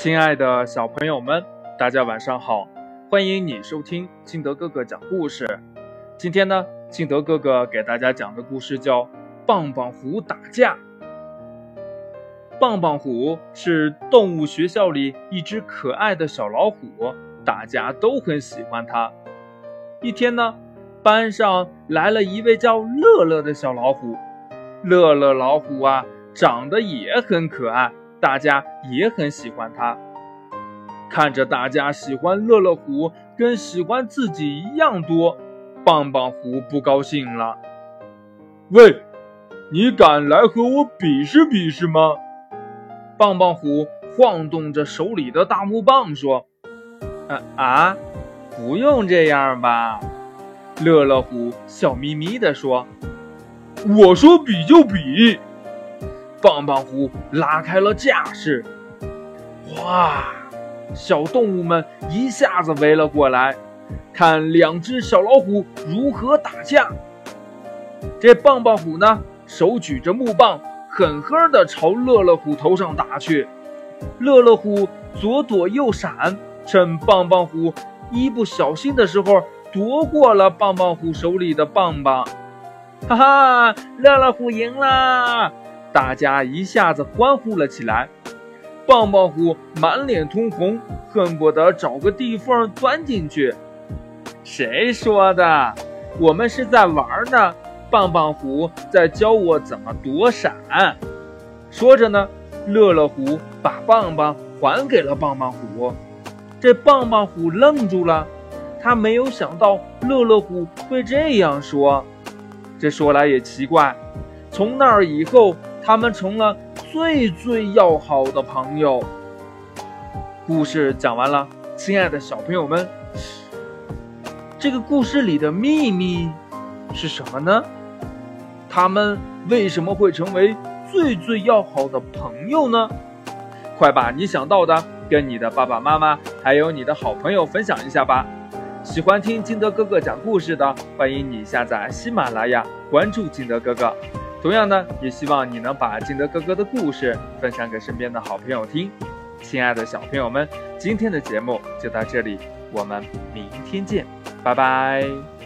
亲爱的小朋友们，大家晚上好！欢迎你收听金德哥哥讲故事。今天呢，金德哥哥给大家讲的故事叫《棒棒虎打架》。棒棒虎是动物学校里一只可爱的小老虎，大家都很喜欢它。一天呢，班上来了一位叫乐乐的小老虎。乐乐老虎啊，长得也很可爱。大家也很喜欢它。看着大家喜欢乐乐虎跟喜欢自己一样多，棒棒虎不高兴了。喂，你敢来和我比试比试吗？棒棒虎晃动着手里的大木棒说：“啊啊，不用这样吧？”乐乐虎笑眯眯地说：“我说比就比。”棒棒虎拉开了架势，哇！小动物们一下子围了过来，看两只小老虎如何打架。这棒棒虎呢，手举着木棒，狠狠地朝乐乐虎头上打去。乐乐虎左躲右闪，趁棒棒虎一不小心的时候，夺过了棒棒虎手里的棒棒。哈哈，乐乐虎赢了！大家一下子欢呼了起来，棒棒虎满脸通红，恨不得找个地缝钻进去。谁说的？我们是在玩呢。棒棒虎在教我怎么躲闪。说着呢，乐乐虎把棒棒还给了棒棒虎。这棒棒虎愣住了，他没有想到乐乐虎会这样说。这说来也奇怪，从那儿以后。他们成了最最要好的朋友。故事讲完了，亲爱的小朋友们，这个故事里的秘密是什么呢？他们为什么会成为最最要好的朋友呢？快把你想到的跟你的爸爸妈妈还有你的好朋友分享一下吧！喜欢听金德哥哥讲故事的，欢迎你下载喜马拉雅，关注金德哥哥。同样呢，也希望你能把金德哥哥的故事分享给身边的好朋友听。亲爱的小朋友们，今天的节目就到这里，我们明天见，拜拜。